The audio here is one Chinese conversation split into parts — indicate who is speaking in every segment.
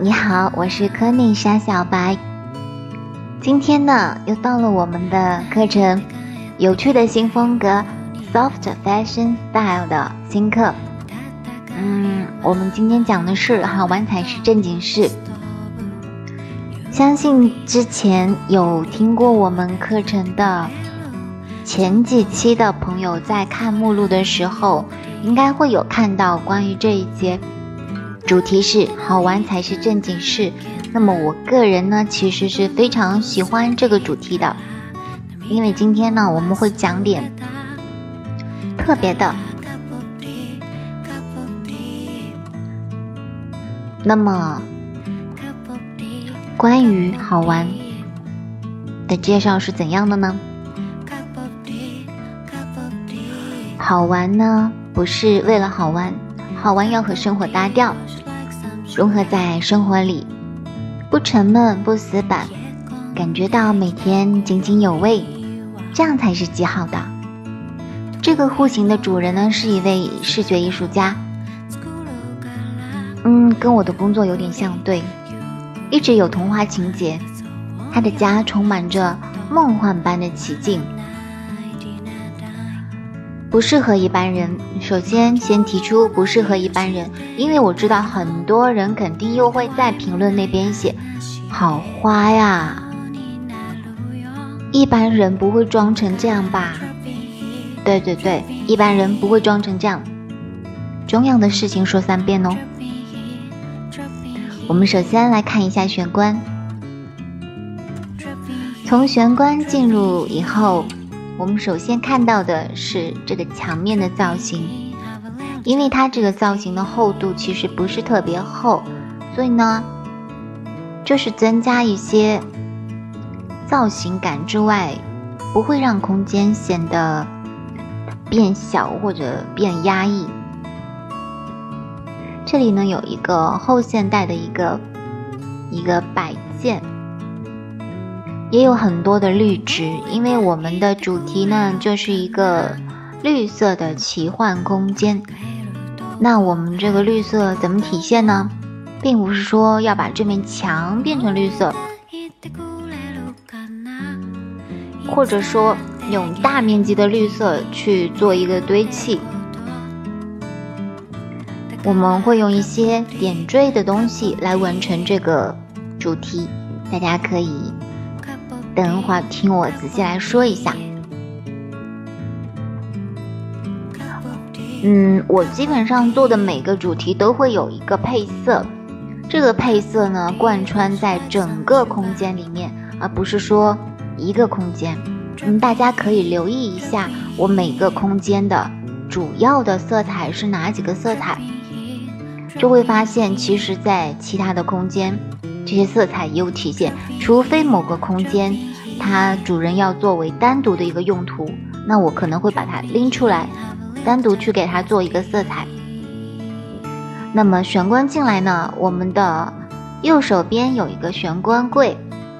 Speaker 1: 你好，我是科内莎小白。今天呢，又到了我们的课程，有趣的新风格，soft fashion style 的新课。嗯，我们今天讲的是好玩才是正经事。相信之前有听过我们课程的前几期的朋友，在看目录的时候，应该会有看到关于这一节。主题是好玩才是正经事。那么我个人呢，其实是非常喜欢这个主题的，因为今天呢，我们会讲点特别的。那么，关于好玩的介绍是怎样的呢？好玩呢，不是为了好玩，好玩要和生活搭调。融合在生活里，不沉闷不死板，感觉到每天津津有味，这样才是极好的。这个户型的主人呢，是一位视觉艺术家，嗯，跟我的工作有点相对，一直有童话情节，他的家充满着梦幻般的奇境。不适合一般人。首先，先提出不适合一般人，因为我知道很多人肯定又会在评论那边写“好花呀”，一般人不会装成这样吧？对对对，一般人不会装成这样。重要的事情说三遍哦。我们首先来看一下玄关，从玄关进入以后。我们首先看到的是这个墙面的造型，因为它这个造型的厚度其实不是特别厚，所以呢，就是增加一些造型感之外，不会让空间显得变小或者变压抑。这里呢有一个后现代的一个一个摆件。也有很多的绿植，因为我们的主题呢就是一个绿色的奇幻空间。那我们这个绿色怎么体现呢？并不是说要把这面墙变成绿色，或者说用大面积的绿色去做一个堆砌。我们会用一些点缀的东西来完成这个主题，大家可以。等会儿听我仔细来说一下。嗯，我基本上做的每个主题都会有一个配色，这个配色呢贯穿在整个空间里面，而不是说一个空间。嗯，大家可以留意一下我每个空间的主要的色彩是哪几个色彩，就会发现其实在其他的空间。这些色彩也有体现，除非某个空间它主人要作为单独的一个用途，那我可能会把它拎出来，单独去给它做一个色彩。那么玄关进来呢，我们的右手边有一个玄关柜，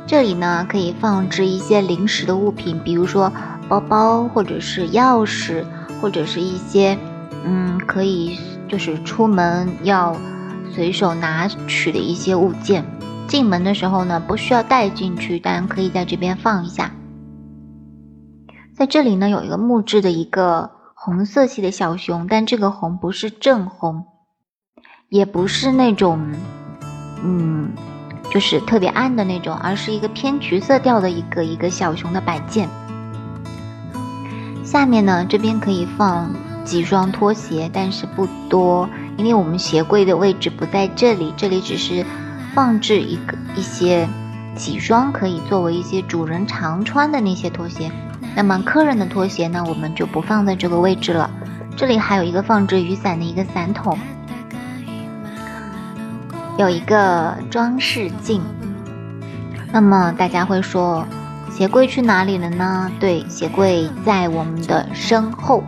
Speaker 1: 这里呢可以放置一些临时的物品，比如说包包或者是钥匙，或者是一些嗯可以就是出门要随手拿取的一些物件。进门的时候呢，不需要带进去，但可以在这边放一下。在这里呢，有一个木质的一个红色系的小熊，但这个红不是正红，也不是那种，嗯，就是特别暗的那种，而是一个偏橘色调的一个一个小熊的摆件。下面呢，这边可以放几双拖鞋，但是不多，因为我们鞋柜的位置不在这里，这里只是。放置一个一些几双可以作为一些主人常穿的那些拖鞋，那么客人的拖鞋呢，我们就不放在这个位置了。这里还有一个放置雨伞的一个伞桶，有一个装饰镜。那么大家会说，鞋柜去哪里了呢？对，鞋柜在我们的身后，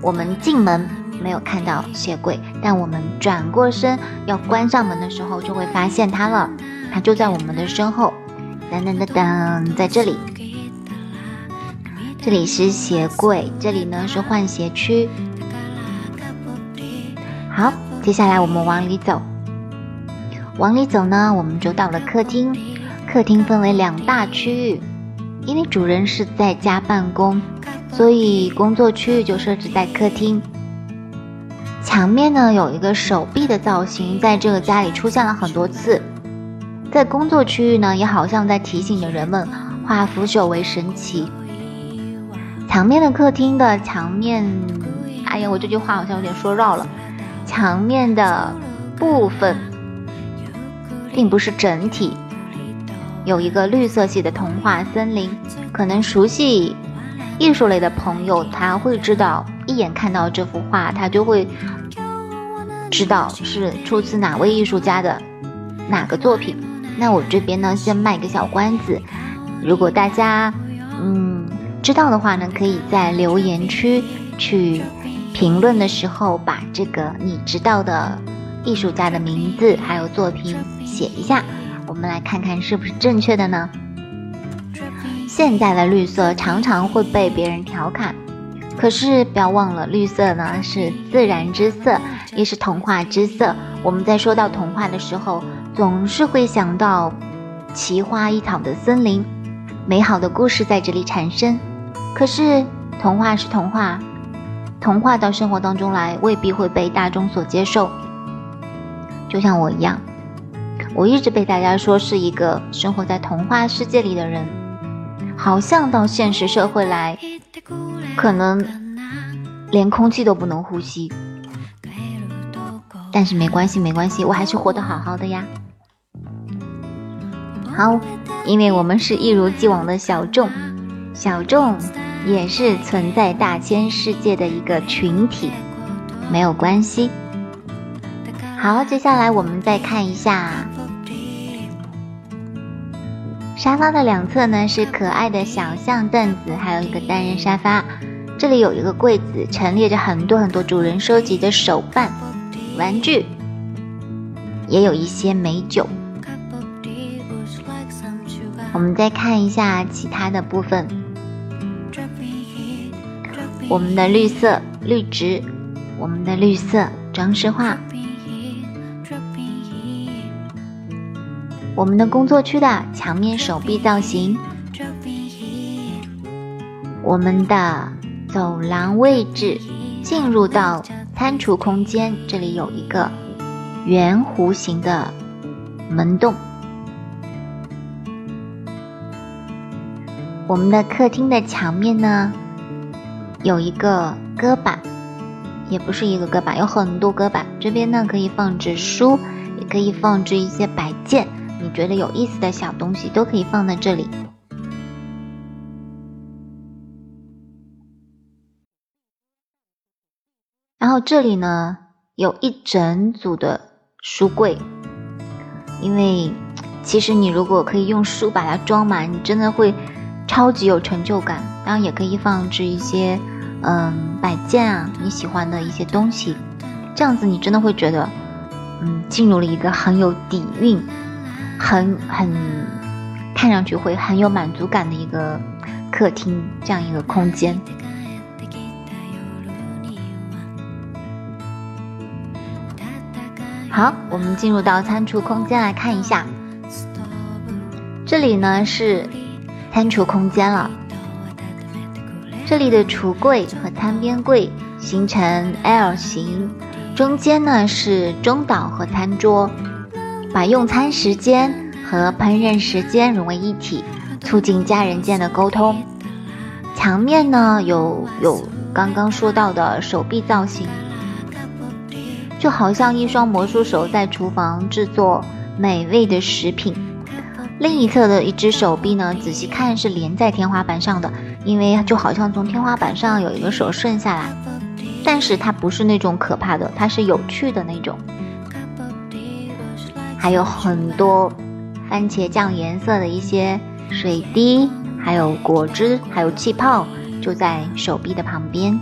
Speaker 1: 我们进门。没有看到鞋柜，但我们转过身要关上门的时候，就会发现它了。它就在我们的身后，噔噔噔噔，在这里。这里是鞋柜，这里呢是换鞋区。好，接下来我们往里走。往里走呢，我们就到了客厅。客厅分为两大区域，因为主人是在家办公，所以工作区域就设置在客厅。墙面呢有一个手臂的造型，在这个家里出现了很多次。在工作区域呢，也好像在提醒着人们化腐朽为神奇。墙面的客厅的墙面，哎呀，我这句话好像有点说绕了。墙面的部分并不是整体。有一个绿色系的童话森林，可能熟悉艺术类的朋友他会知道，一眼看到这幅画，他就会知道是出自哪位艺术家的哪个作品。那我这边呢，先卖个小关子，如果大家嗯知道的话呢，可以在留言区去评论的时候，把这个你知道的艺术家的名字还有作品写一下。我们来看看是不是正确的呢？现在的绿色常常会被别人调侃，可是不要忘了，绿色呢是自然之色，也是童话之色。我们在说到童话的时候，总是会想到奇花异草的森林，美好的故事在这里产生。可是童话是童话，童话到生活当中来，未必会被大众所接受。就像我一样。我一直被大家说是一个生活在童话世界里的人，好像到现实社会来，可能连空气都不能呼吸。但是没关系，没关系，我还是活得好好的呀。好，因为我们是一如既往的小众，小众也是存在大千世界的一个群体，没有关系。好，接下来我们再看一下。沙发的两侧呢是可爱的小象凳子，还有一个单人沙发。这里有一个柜子，陈列着很多很多主人收集的手办、玩具，也有一些美酒。我们再看一下其他的部分，我们的绿色绿植，我们的绿色装饰画。我们的工作区的墙面手臂造型，我们的走廊位置进入到餐厨空间，这里有一个圆弧形的门洞。我们的客厅的墙面呢，有一个搁板，也不是一个搁板，有很多搁板。这边呢可以放置书，也可以放置一些摆件。觉得有意思的小东西都可以放在这里。然后这里呢有一整组的书柜，因为其实你如果可以用书把它装满，你真的会超级有成就感。然后也可以放置一些嗯摆件啊，你喜欢的一些东西，这样子你真的会觉得嗯进入了一个很有底蕴。很很，看上去会很有满足感的一个客厅，这样一个空间。好，我们进入到餐厨空间来看一下，这里呢是餐厨空间了。这里的橱柜和餐边柜形成 L 型，中间呢是中岛和餐桌。把用餐时间和烹饪时间融为一体，促进家人间的沟通。墙面呢有有刚刚说到的手臂造型，就好像一双魔术手在厨房制作美味的食品。另一侧的一只手臂呢，仔细看是连在天花板上的，因为就好像从天花板上有一个手顺下来，但是它不是那种可怕的，它是有趣的那种。还有很多番茄酱颜色的一些水滴，还有果汁，还有气泡，就在手臂的旁边。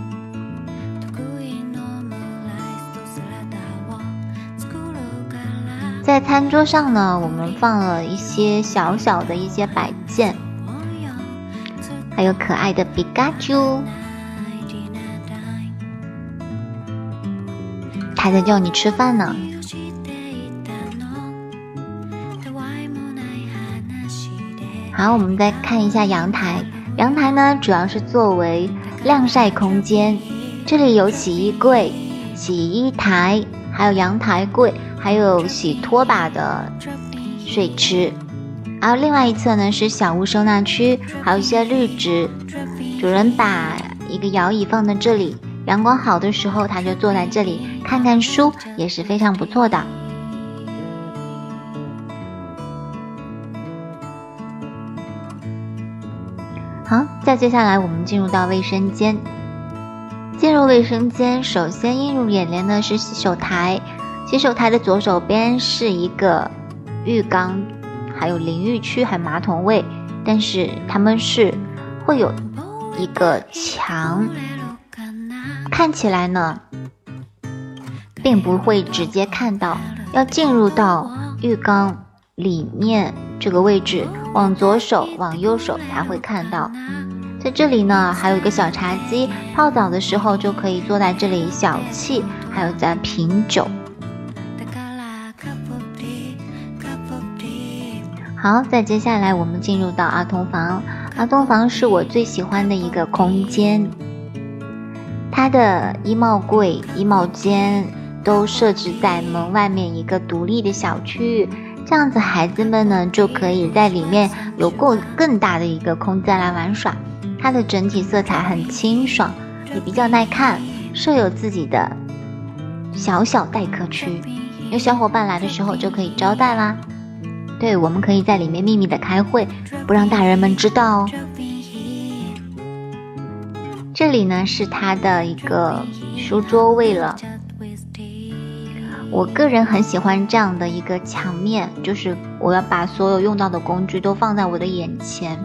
Speaker 1: 在餐桌上呢，我们放了一些小小的一些摆件，还有可爱的皮卡丘，他在叫你吃饭呢。好，我们再看一下阳台。阳台呢，主要是作为晾晒空间。这里有洗衣柜、洗衣台，还有阳台柜，还有洗拖把的水池。然后另外一侧呢是小屋收纳区，还有一些绿植。主人把一个摇椅放在这里，阳光好的时候，他就坐在这里看看书，也是非常不错的。再接下来我们进入到卫生间。进入卫生间，首先映入眼帘的是洗手台。洗手台的左手边是一个浴缸，还有淋浴区，还有马桶位。但是他们是会有一个墙，看起来呢，并不会直接看到，要进入到浴缸里面。这个位置往左手、往右手才会看到，在这里呢，还有一个小茶几，泡澡的时候就可以坐在这里小憩，还有在品酒。好，再接下来我们进入到儿童房，儿童房是我最喜欢的一个空间，它的衣帽柜、衣帽间都设置在门外面一个独立的小区域。这样子，孩子们呢就可以在里面有够更大的一个空间来玩耍。它的整体色彩很清爽，也比较耐看。设有自己的小小待客区，有小伙伴来的时候就可以招待啦。对，我们可以在里面秘密的开会，不让大人们知道哦。这里呢是它的一个书桌位了。我个人很喜欢这样的一个墙面，就是我要把所有用到的工具都放在我的眼前。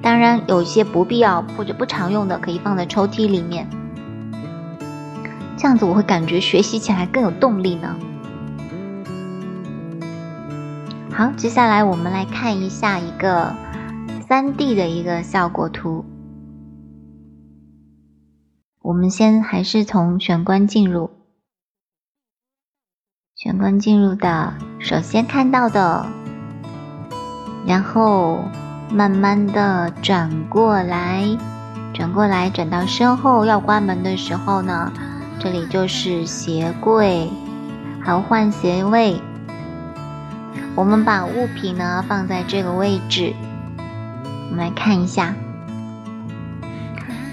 Speaker 1: 当然，有些不必要或者不常用的，可以放在抽屉里面。这样子我会感觉学习起来更有动力呢。好，接下来我们来看一下一个三 D 的一个效果图。我们先还是从玄关进入。玄关进入的，首先看到的，然后慢慢的转过来，转过来，转到身后要关门的时候呢，这里就是鞋柜，还有换鞋位。我们把物品呢放在这个位置，我们来看一下。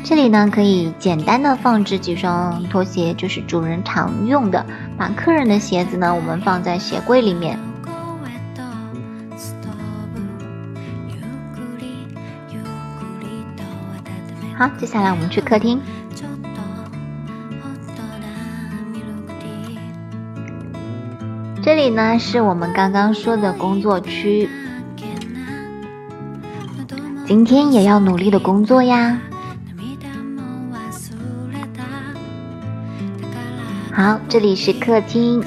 Speaker 1: 这里呢，可以简单的放置几双拖鞋，就是主人常用的。把客人的鞋子呢，我们放在鞋柜里面。好，接下来我们去客厅。这里呢，是我们刚刚说的工作区。今天也要努力的工作呀。好，这里是客厅，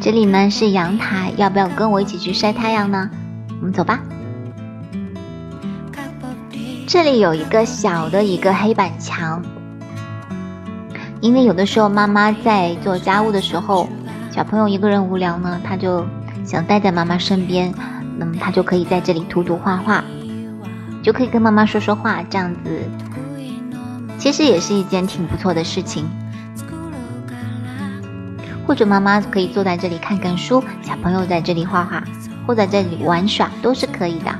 Speaker 1: 这里呢是阳台，要不要跟我一起去晒太阳呢？我们走吧。这里有一个小的一个黑板墙，因为有的时候妈妈在做家务的时候，小朋友一个人无聊呢，他就想待在妈妈身边，那么他就可以在这里涂涂画画，就可以跟妈妈说说话，这样子。其实也是一件挺不错的事情，或者妈妈可以坐在这里看看书，小朋友在这里画画，或在这里玩耍都是可以的。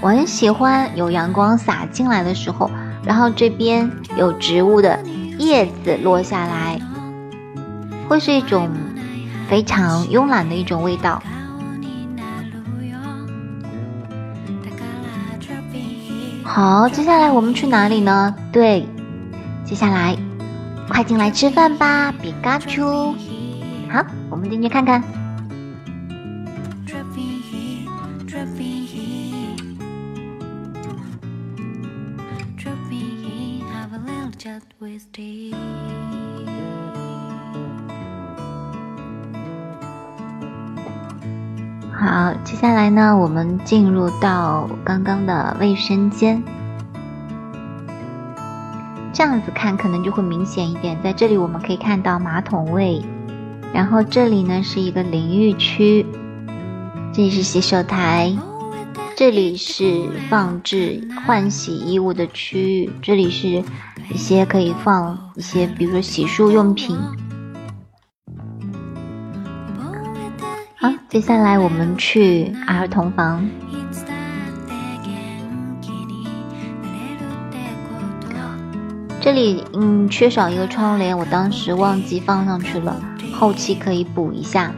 Speaker 1: 我很喜欢有阳光洒进来的时候，然后这边有植物的叶子落下来，会是一种非常慵懒的一种味道。好，接下来我们去哪里呢？对，接下来快进来吃饭吧，皮卡丘。好，我们进去看看。下来呢，我们进入到刚刚的卫生间。这样子看可能就会明显一点，在这里我们可以看到马桶位，然后这里呢是一个淋浴区，这里是洗手台，这里是放置换洗衣物的区域，这里是一些可以放一些，比如说洗漱用品。好，接下来我们去儿童房。这里嗯缺少一个窗帘，我当时忘记放上去了，后期可以补一下。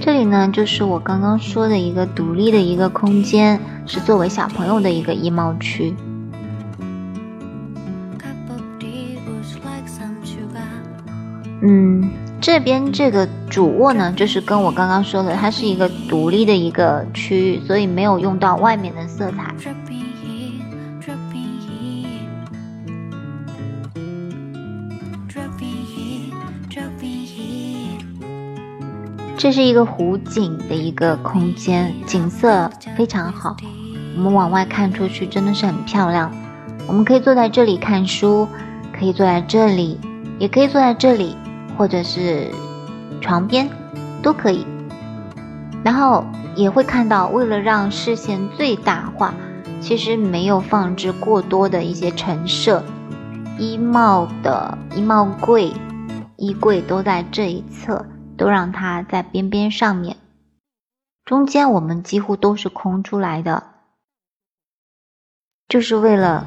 Speaker 1: 这里呢就是我刚刚说的一个独立的一个空间，是作为小朋友的一个衣帽区。嗯。这边这个主卧呢，就是跟我刚刚说的，它是一个独立的一个区域，所以没有用到外面的色彩。这是一个湖景的一个空间，景色非常好。我们往外看出去真的是很漂亮。我们可以坐在这里看书，可以坐在这里，也可以坐在这里。或者是床边都可以，然后也会看到，为了让视线最大化，其实没有放置过多的一些陈设，衣帽的衣帽柜、衣柜都在这一侧，都让它在边边上面，中间我们几乎都是空出来的，就是为了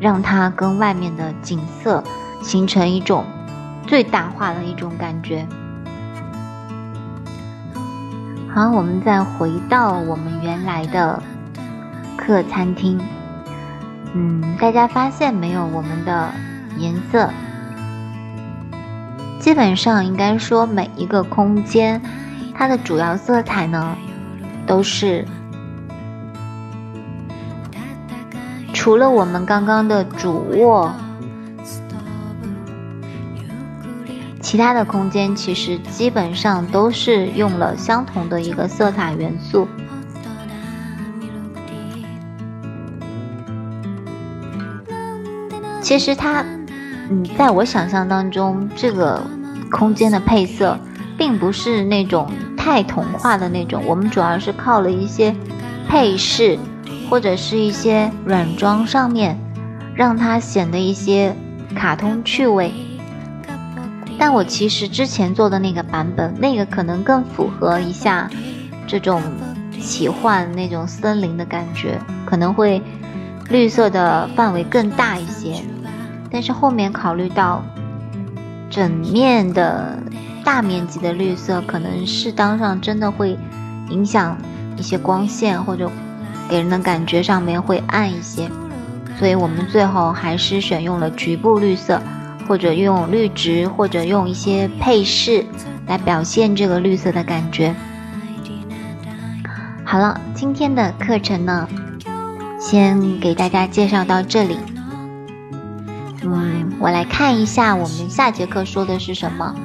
Speaker 1: 让它跟外面的景色形成一种。最大化的一种感觉。好，我们再回到我们原来的客餐厅。嗯，大家发现没有？我们的颜色基本上应该说每一个空间，它的主要色彩呢，都是除了我们刚刚的主卧。其他的空间其实基本上都是用了相同的一个色彩元素。其实它，嗯，在我想象当中，这个空间的配色并不是那种太童话的那种。我们主要是靠了一些配饰或者是一些软装上面，让它显得一些卡通趣味。但我其实之前做的那个版本，那个可能更符合一下这种奇幻那种森林的感觉，可能会绿色的范围更大一些。但是后面考虑到整面的大面积的绿色，可能适当上真的会影响一些光线，或者给人的感觉上面会暗一些，所以我们最后还是选用了局部绿色。或者用绿植，或者用一些配饰来表现这个绿色的感觉。好了，今天的课程呢，先给大家介绍到这里。嗯，我来看一下我们下节课说的是什么。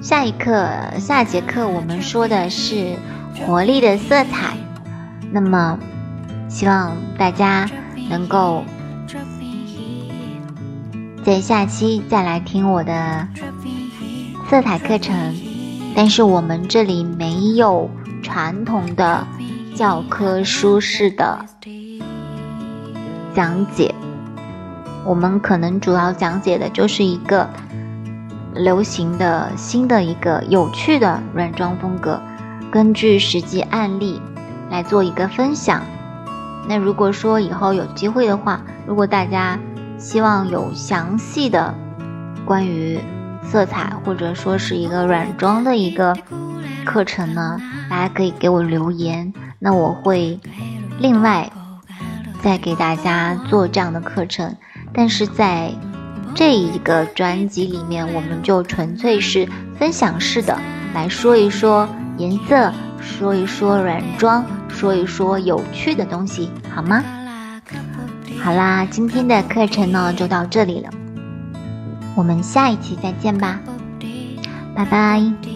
Speaker 1: 下一课，下节课我们说的是活力的色彩。那么，希望大家能够。在下期再来听我的色彩课程，但是我们这里没有传统的教科书式的讲解，我们可能主要讲解的就是一个流行的新的一个有趣的软装风格，根据实际案例来做一个分享。那如果说以后有机会的话，如果大家。希望有详细的关于色彩或者说是一个软装的一个课程呢，大家可以给我留言，那我会另外再给大家做这样的课程。但是在这一个专辑里面，我们就纯粹是分享式的来说一说颜色，说一说软装，说一说有趣的东西，好吗？好啦，今天的课程呢就到这里了，我们下一期再见吧，拜拜。